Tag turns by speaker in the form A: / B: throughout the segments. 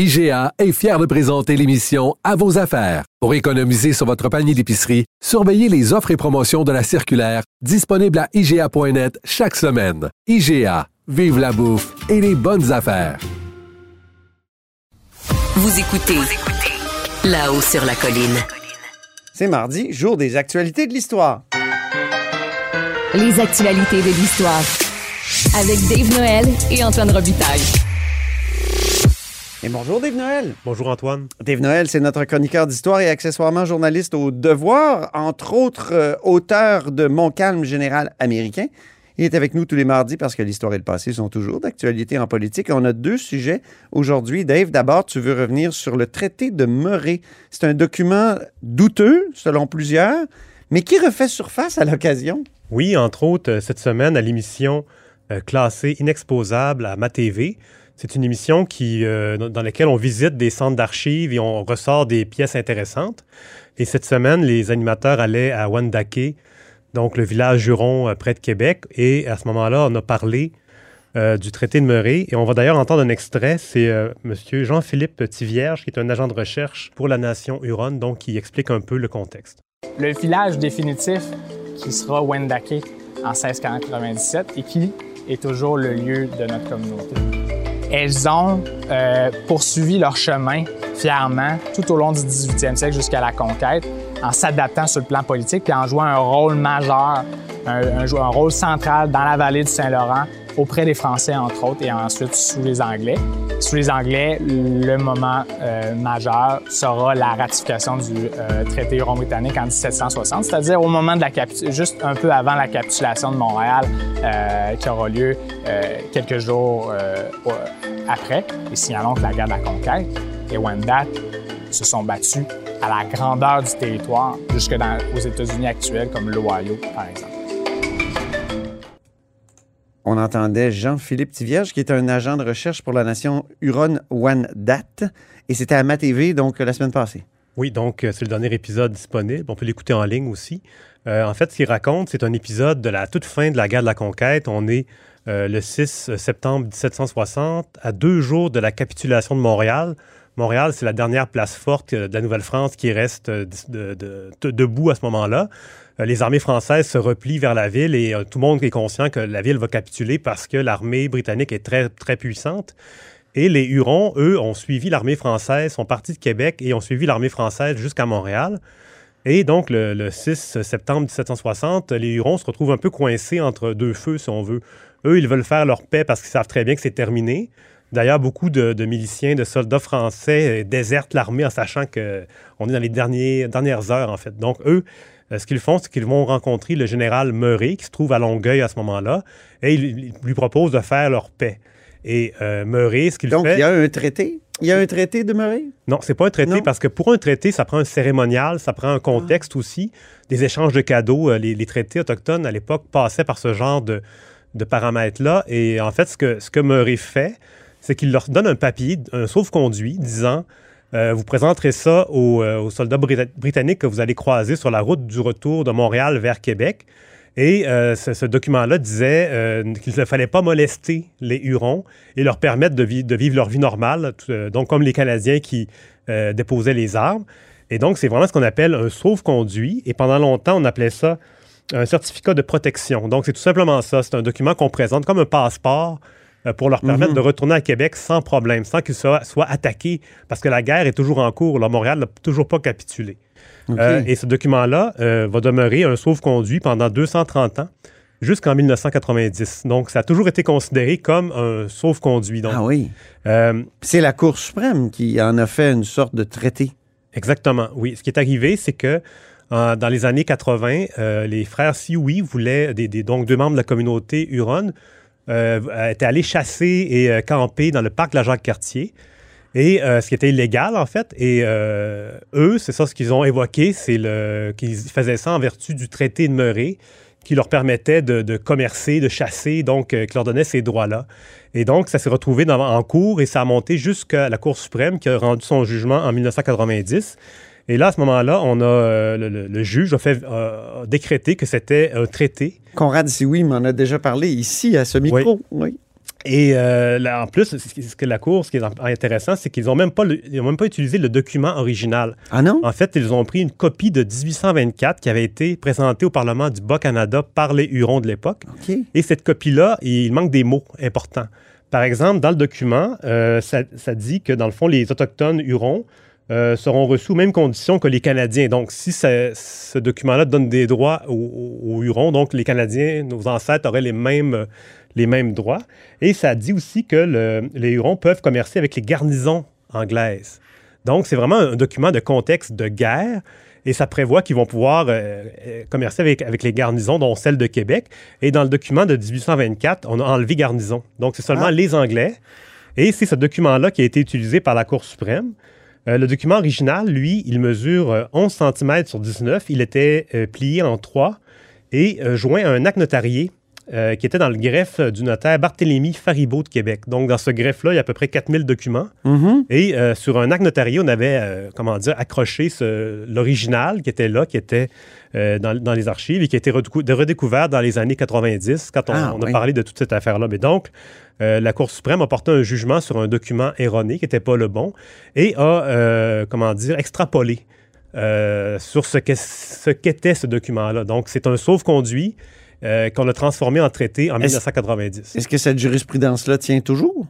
A: IGA est fier de présenter l'émission À vos affaires. Pour économiser sur votre panier d'épicerie, surveillez les offres et promotions de la circulaire disponible à IGA.net chaque semaine. IGA, vive la bouffe et les bonnes affaires.
B: Vous écoutez là-haut sur la colline.
C: C'est mardi, jour des actualités de l'histoire.
D: Les actualités de l'histoire. Avec Dave Noël et Antoine Robitaille.
C: Et bonjour Dave Noël.
E: Bonjour Antoine.
C: Dave Noël, c'est notre chroniqueur d'histoire et accessoirement journaliste au Devoir, entre autres euh, auteur de Montcalm général américain. Il est avec nous tous les mardis parce que l'histoire et le passé sont toujours d'actualité en politique. on a deux sujets aujourd'hui. Dave, d'abord, tu veux revenir sur le traité de Murray. C'est un document douteux, selon plusieurs, mais qui refait surface à l'occasion.
E: Oui, entre autres, euh, cette semaine, à l'émission euh, classée Inexposable à MaTV, c'est une émission euh, dans laquelle on visite des centres d'archives et on ressort des pièces intéressantes. Et cette semaine, les animateurs allaient à Wendake, donc le village Juron euh, près de Québec. Et à ce moment-là, on a parlé euh, du traité de Murray. Et on va d'ailleurs entendre un extrait. C'est M. Jean-Philippe Tivierge, qui est un agent de recherche pour la nation Huron, donc qui explique un peu le contexte.
F: Le village définitif qui sera Wendake en 1697 et qui est toujours le lieu de notre communauté elles ont euh, poursuivi leur chemin fièrement tout au long du 18e siècle jusqu'à la conquête, en s'adaptant sur le plan politique puis en jouant un rôle majeur, un, un, rôle central dans la vallée du Saint-Laurent auprès des Français, entre autres, et ensuite sous les Anglais. Sous les Anglais, le moment euh, majeur sera la ratification du euh, traité Huron-Britannique en 1760, c'est-à-dire au moment de la juste un peu avant la capitulation de Montréal, euh, qui aura lieu quelques jours après. Et signalons que la guerre de la conquête et Wendat se sont battus à la grandeur du territoire jusque dans, aux États-Unis actuels, comme l'Ohio, par exemple
C: on entendait Jean-Philippe Tivierge, qui est un agent de recherche pour la nation Huron-Wendat. Et c'était à MaTV, donc, la semaine passée.
E: Oui, donc, euh, c'est le dernier épisode disponible. On peut l'écouter en ligne aussi. Euh, en fait, ce qu'il raconte, c'est un épisode de la toute fin de la guerre de la conquête. On est euh, le 6 septembre 1760, à deux jours de la capitulation de Montréal. Montréal, c'est la dernière place forte de la Nouvelle-France qui reste debout à ce moment-là. Euh, les armées françaises se replient vers la ville et euh, tout le monde est conscient que la ville va capituler parce que l'armée britannique est très, très puissante. Et les Hurons, eux, ont suivi l'armée française, sont partis de Québec et ont suivi l'armée française jusqu'à Montréal. Et donc, le, 6 septembre 1760, les Hurons se retrouvent un peu coincés entre deux feux, si on veut. Eux, ils veulent faire leur paix parce qu'ils savent très bien que c'est terminé. D'ailleurs, beaucoup de, miliciens, de soldats français euh, désertent l'armée en sachant qu'on est dans les dernières heures, en fait. Donc, eux, euh, ce qu'ils font, c'est qu'ils vont rencontrer le général Murray, qui se trouve à Longueuil à ce moment-là, et ils, lui proposent de faire leur paix. Et euh, Murray, ce qu'il fait...
C: Donc, il y a un traité? Il y a un traité de Murray?
E: Non, c'est pas un traité parce que pour un traité, ça prend un cérémonial, ça prend un contexte ah. aussi, des échanges de cadeaux. Euh, les, traités autochtones à l'époque passaient par ce genre de, paramètres-là. Et en fait, ce que, ce que Murray fait, c'est qu'il leur donne un papier, un sauf-conduit, disant euh, vous présenterez ça euh, aux, soldats britanniques que vous allez croiser sur la route du retour de Montréal vers Québec. Et euh, ce, document-là disait qu'il ne fallait pas molester les Hurons et leur permettre de, vivre leur vie normale, donc comme les Canadiens qui déposaient les armes. Et donc, c'est vraiment ce qu'on appelle un sauve-conduit. Et pendant longtemps, on appelait ça un certificat de protection. Donc, c'est tout simplement ça. C'est un document qu'on présente comme un passeport euh, pour leur permettre mhm. de retourner à Québec sans problème, sans qu'ils soient, attaqués, parce que la guerre est toujours en cours. Là, Montréal n'a toujours pas capitulé. Euh, et ce document-là euh, va demeurer un sauve-conduit pendant 230 ans jusqu'en 1990. Donc, ça a toujours été considéré comme un sauve-conduit.
C: Ah oui. c'est la Cour suprême qui en a fait une sorte de traité.
E: Exactement, oui. Ce qui est arrivé, c'est que dans les années 80, les frères Sioui voulaient, des, donc deux membres de la communauté Huron, euh, était allé chasser et euh, camper dans le parc de la Jacques-Cartier. Et euh, ce qui était illégal, en fait. Et euh, eux, c'est ça ce qu'ils ont évoqué, c'est qu'ils faisaient ça en vertu du traité de Murray qui leur permettait de, commercer, de chasser, donc qui leur donnait ces droits-là. Et donc, ça s'est retrouvé en cours et ça a monté jusqu'à la Cour suprême qui a rendu son jugement en 1990. Et là, à ce moment-là, on a euh, le, le- le juge a fait euh, que c'était un traité
C: Conrad Sioui m'en a déjà parlé ici à ce micro. Oui.
E: Et euh, là, en plus, ce que la Cour, ce qui est intéressant, c'est qu'ils n'ont même, pas le- ils ont même pas utilisé le document original.
C: Ah non?
E: En fait, ils ont pris une copie de 1824 qui avait été présentée au Parlement du Bas-Canada par les Hurons de l'époque. Et cette copie-là, il manque des mots importants. Par exemple, dans le document, euh, ça, ça dit que, dans le fond, les Autochtones Hurons euh, seront reçus aux mêmes conditions que les Canadiens. Donc, si ça- ce document-là donne des droits aux, Hurons, donc les Canadiens, nos ancêtres, auraient les mêmes, les mêmes droits. Et ça dit aussi que le- les Hurons peuvent commercer avec les garnisons anglaises. Donc, c'est vraiment un document de contexte de guerre. Et ça prévoit qu'ils vont pouvoir euh, euh, commercer avec, avec les garnisons, dont celle de Québec. Et dans le document de 1824, on a enlevé garnison. Donc, c'est seulement
C: Ah.
E: les Anglais. Et c'est ce document-là qui a été utilisé par la Cour suprême. Euh, le document original, lui, il mesure euh, 11 cm sur 19. Il était euh, plié en trois et euh, joint à un acte notarié euh, qui était dans le greffe du notaire Barthélemy Faribault de Québec. Donc, dans ce greffe-là, il y a à peu près 4000 documents.
C: Mhm.
E: Et euh, sur un acte notarié, on avait, euh, comment dire, accroché l'original qui était là, qui était euh, dans, dans les archives et qui a été redécouvert dans les années 90, quand on,
C: Ah,
E: on a
C: oui.
E: parlé de toute cette affaire-là. Mais donc, euh, la Cour suprême a porté un jugement sur un document erroné qui n'était pas le bon et a, euh, comment dire, extrapolé euh, sur ce qu'est- ce qu'était ce document-là. Donc, c'est un sauf-conduit euh, qu'on a transformé en traité en
C: Est-ce-
E: 1990.
C: Est-ce que cette jurisprudence-là tient toujours?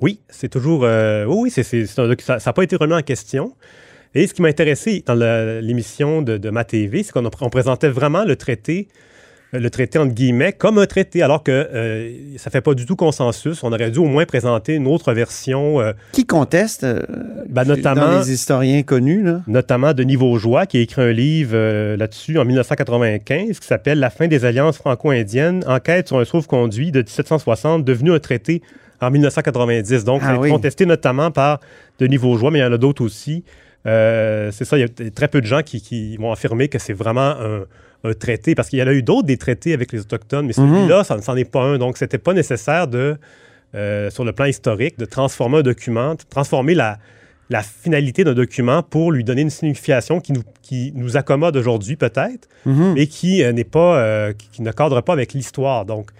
E: Oui, c'est toujours. euh, oui, un docu- ça n'a pas été remis en question. Et ce qui m'a intéressé dans l'émission de, de ma TV, c'est qu'on présentait vraiment le traité, le traité entre guillemets, comme un traité, alors que euh, ça ne fait pas du tout consensus. On aurait dû au moins présenter une autre version, euh,
C: Qui conteste? euh,
E: ben,
C: dans
E: notamment,
C: les historiens connus, là?
E: notamment Denis Vaugeois, qui a écrit un livre euh, là-dessus en 1995 qui s'appelle La fin des alliances franco-indiennes, enquête sur un sauve-conduit de 1760 devenu un traité en 1990. Donc, ça a
C: Ah
E: été
C: oui.
E: contesté notamment par Denis Vaugeois, mais il y en a d'autres aussi. Euh, c'est ça, il y a très peu de gens qui, qui vont affirmer que c'est vraiment un, un traité, parce qu'il y en a eu d'autres des traités avec les Autochtones, mais celui-là, ça n'en est pas un. Donc, c'était pas nécessaire de, euh, sur le plan historique, de transformer un document, de transformer la, la finalité d'un document pour lui donner une signification qui nous, qui nous accommode aujourd'hui peut-être,
C: Mhm.
E: mais qui euh, n'est pas, euh, qui, qui ne cadre pas avec l'histoire. Donc,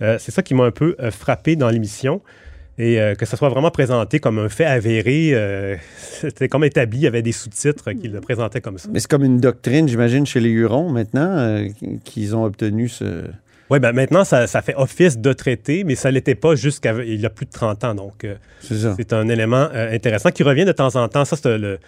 E: c'est ça qui m'a un peu frappé dans l'émission. Et euh, que ça soit vraiment présenté comme un fait avéré, euh, c'était comme établi, il y avait des sous-titres qui le présentaient comme ça.
C: Mais c'est comme une doctrine, j'imagine, chez les Hurons maintenant, euh, qu'ils ont obtenu ce.
E: Oui, ben maintenant, ça, ça fait office de traité, mais ça ne l'était pas jusqu'à il y a plus de 30 ans. Donc,
C: C'est ça.
E: c'est un élément intéressant qui revient de temps en temps. Ça, c'est le.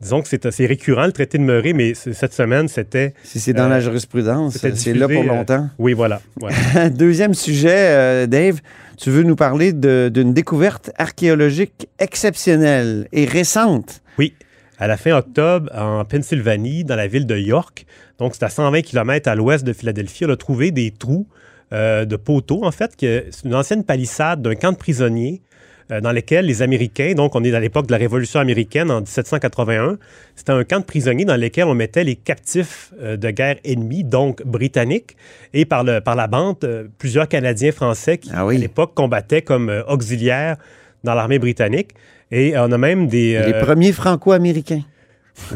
E: Disons que c'est récurrent, le traité de Murray, mais cette semaine, c'était.
C: Si c'est dans
E: Euh,
C: la jurisprudence, c'est là pour
E: euh,
C: longtemps.
E: Oui, voilà.
C: Deuxième sujet, euh, Dave, tu veux nous parler d'une découverte archéologique exceptionnelle et récente?
E: Oui, à la fin octobre, en Pennsylvanie, dans la ville de York, donc c'est à 120 km à l'ouest de Philadelphie, on a trouvé des trous euh, de poteaux, en fait, c'est une ancienne palissade d'un camp de prisonniers euh, dans lesquels les Américains, donc on est à l'époque de la Révolution américaine en 1781, c'était un camp de prisonniers dans lequel on mettait les captifs euh, de guerre ennemis, donc britanniques, et par, le, par la bande, euh, plusieurs Canadiens français qui,
C: Ah oui.
E: à l'époque, combattaient comme auxiliaires dans l'armée britannique. Et on a même des...
C: Les premiers franco-américains.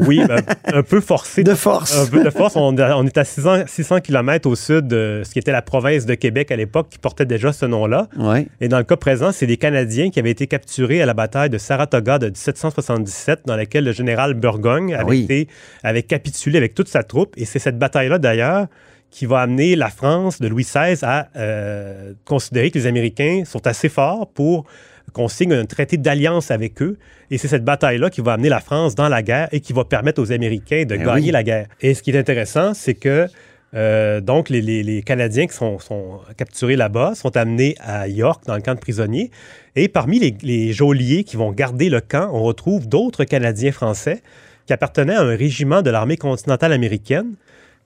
E: Oui, ben, un peu forcé.
C: De force.
E: Un peu de force. On, on est à 600, 600 km au sud de ce qui était la province de Québec à l'époque, qui portait déjà ce nom-là.
C: Oui.
E: Et dans le cas présent, c'est des Canadiens qui avaient été capturés à la bataille de Saratoga de 1777, dans laquelle le général Burgogne
C: Ah
E: avait,
C: oui.
E: été, avait capitulé avec toute sa troupe. Et c'est cette bataille-là, d'ailleurs, qui va amener la France de Louis XVI à euh, considérer que les Américains sont assez forts pour qu'on signe un traité d'alliance avec eux. Et c'est cette bataille-là qui va amener la France dans la guerre et qui va permettre aux Américains de
C: Ben
E: gagner
C: oui.
E: la guerre. Et ce qui est intéressant, c'est que euh, donc les, les- les Canadiens qui sont, sont capturés là-bas sont amenés à York dans le camp de prisonniers. Et parmi les, les geôliers qui vont garder le camp, on retrouve d'autres Canadiens français qui appartenaient à un régiment de l'armée continentale américaine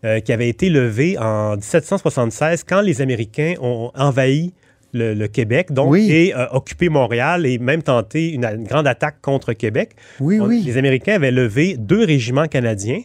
E: euh, qui avait été levé en 1776 quand les Américains ont envahi le, le Québec, donc,
C: Oui.
E: et euh, occuper Montréal et même tenter une, une grande attaque contre Québec.
C: Oui,
E: On-
C: oui.
E: Les Américains avaient levé deux régiments canadiens.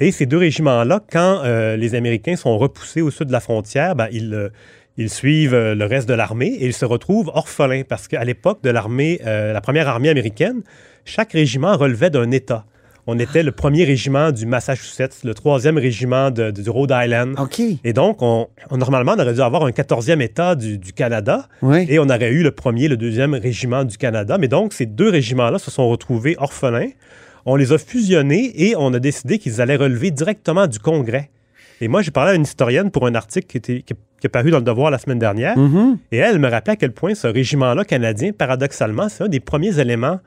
E: Et ces deux régiments-là, quand euh, les Américains sont repoussés au sud de la frontière, ben, ils, euh, ils suivent le reste de l'armée et ils se retrouvent orphelins parce qu'à l'époque de l'armée, la première armée américaine, chaque régiment relevait d'un État. On était le premier régiment du Massachusetts, le troisième régiment de- du Rhode Island.
C: OK.
E: Et donc, on, on- normalement, on aurait dû avoir un quatorzième État du, du Canada.
C: Oui.
E: Et on aurait eu le premier, le deuxième régiment du Canada. Mais donc, ces deux régiments-là se sont retrouvés orphelins. On les a fusionnés et on a décidé qu'ils allaient relever directement du Congrès. Et moi, j'ai parlé à une historienne pour un article qui, était, qui, qui est paru dans le Devoir la semaine dernière.
C: Mhm.
E: Et elle me rappelait à quel point ce régiment-là canadien, paradoxalement, c'est un des premiers éléments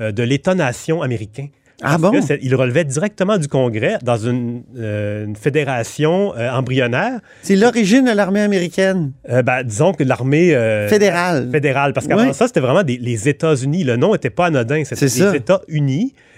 E: euh, de l'État-nation américain.
C: Ah bon?
E: que il relevait directement du Congrès dans une, euh, une fédération euh, embryonnaire.
C: C'est l'origine de l'armée américaine
E: Euh, ben, disons que l'armée euh,
C: fédérale.
E: fédérale. Parce qu'avant
C: Oui.
E: ça, c'était vraiment des- les États-Unis. Le nom n'était pas anodin. C'était les
C: ça.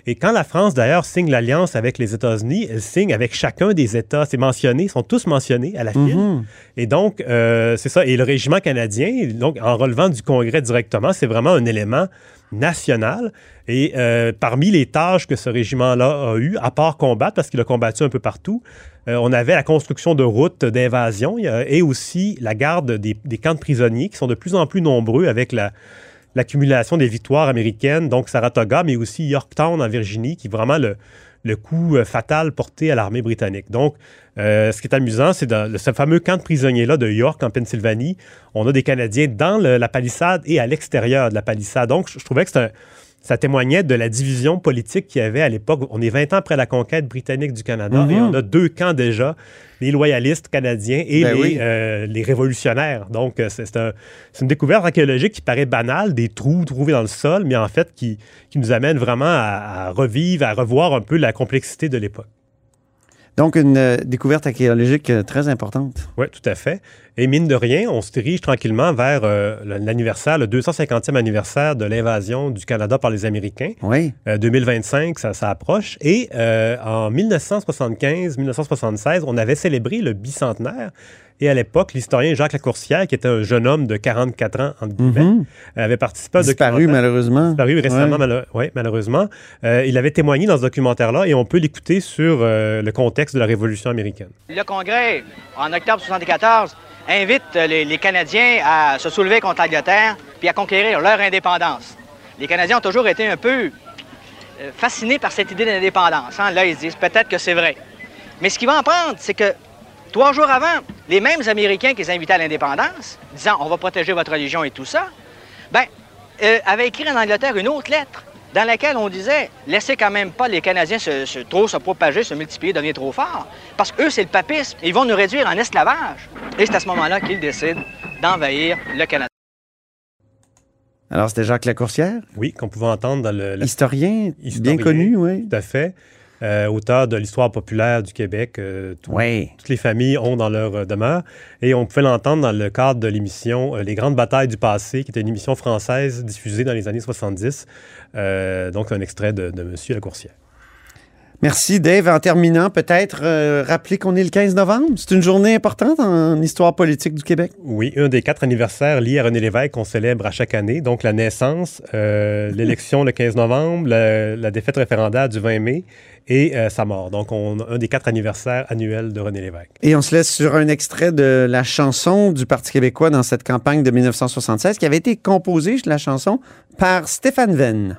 E: Et quand la France, d'ailleurs, signe l'alliance avec les États-Unis, elle signe avec chacun des États. C'est mentionné, ils sont tous mentionnés à la file.
C: Mhm.
E: Et donc, euh, c'est ça. Et le régiment canadien, donc, en relevant du Congrès directement, c'est vraiment un élément national. Et euh, parmi les tâches que ce régiment-là a eu, à part combattre, parce qu'il a combattu un peu partout, euh, on avait la construction de routes d'invasion et aussi la garde des, des camps de prisonniers qui sont de plus en plus nombreux avec la, l'accumulation des victoires américaines, donc Saratoga, mais aussi Yorktown en Virginie, qui est vraiment le, coup euh, fatal porté à l'armée britannique. Donc, euh, ce qui est amusant, c'est dans ce fameux camp de prisonniers-là de York, en Pennsylvanie, on a des Canadiens dans la palissade et à l'extérieur de la palissade. Donc, je, je trouvais que un- ça témoignait de la division politique qu'il y avait à l'époque. On est 20 ans après la conquête britannique du Canada et on a deux camps déjà, les loyalistes canadiens et
C: Ben
E: les,
C: oui.
E: euh, les révolutionnaires. Donc, euh, c'est c'est un- c'est une découverte archéologique qui paraît banale, des trous trouvés dans le sol, mais en fait qui, qui nous amène vraiment à, à revivre, à revoir un peu la complexité de l'époque.
C: Donc, une euh, découverte archéologique euh, très importante.
E: Oui, tout à fait. Et mine de rien, on se dirige tranquillement vers euh, l'anniversaire, le 250e anniversaire de l'invasion du Canada par les Américains.
C: Oui.
E: Euh, 2025, ça, ça approche. Et en 1975-1976, on avait célébré le bicentenaire. Et à l'époque, l'historien Jacques Lacourcière, qui était un jeune homme de 44 ans, entre guillemets,
C: Mhm.
E: avait participé à un
C: Disparu,
E: documentaire-
C: malheureusement.
E: disparu récemment,
C: Ouais.
E: ouais, malheureusement. Euh, il avait témoigné dans ce documentaire-là et on peut l'écouter sur euh, le contexte de la Révolution américaine.
G: Le Congrès, en octobre 74, invite les, les Canadiens à se soulever contre l'Angleterre puis à conquérir leur indépendance. Les Canadiens ont toujours été un peu euh, fascinés par cette idée d'indépendance. hein. Là, ils se disent peut-être que c'est vrai. Mais ce qui va en prendre, c'est que trois jours avant, les mêmes Américains qui les invitaient à l'indépendance, disant on va protéger votre religion et tout ça, ben, euh, avaient écrit en Angleterre une autre lettre dans laquelle on disait laissez quand même pas les Canadiens se, se- trop se propager, se multiplier, devenir trop forts, parce qu'eux, c'est le papisme. Ils vont nous réduire en esclavage. Et c'est à ce moment-là qu'ils décident d'envahir le Canada.
C: Alors, c'était Jacques Lacourcière,
E: Oui, qu'on pouvait entendre dans le, la
C: historien,
E: Historien.
C: bien connu, oui.
E: Tout à fait. Euh, auteur de l'histoire populaire du Québec. euh, tout-
C: Oui.
E: Toutes les familles ont dans leur euh, demeure. Et on pouvait l'entendre dans le cadre de l'émission Les Grandes Batailles du passé, qui était une émission française diffusée dans les années 70. Euh, donc, un extrait de, de Monsieur Lacourcière.
C: Merci, Dave. En terminant, peut-être euh, rappeler qu'on est le 15 novembre. C'est une journée importante en histoire politique du Québec.
E: Oui, un des quatre anniversaires liés à René Lévesque qu'on célèbre à chaque année. Donc, la naissance, euh, l'élection le 15 novembre, la, la défaite référendaire du 20 mai et euh, sa mort. Donc, on a un des quatre anniversaires annuels de René Lévesque.
C: Et on se laisse sur un extrait de la chanson du Parti québécois dans cette campagne de 1976 qui avait été composée, la chanson, par Stéphane Venn.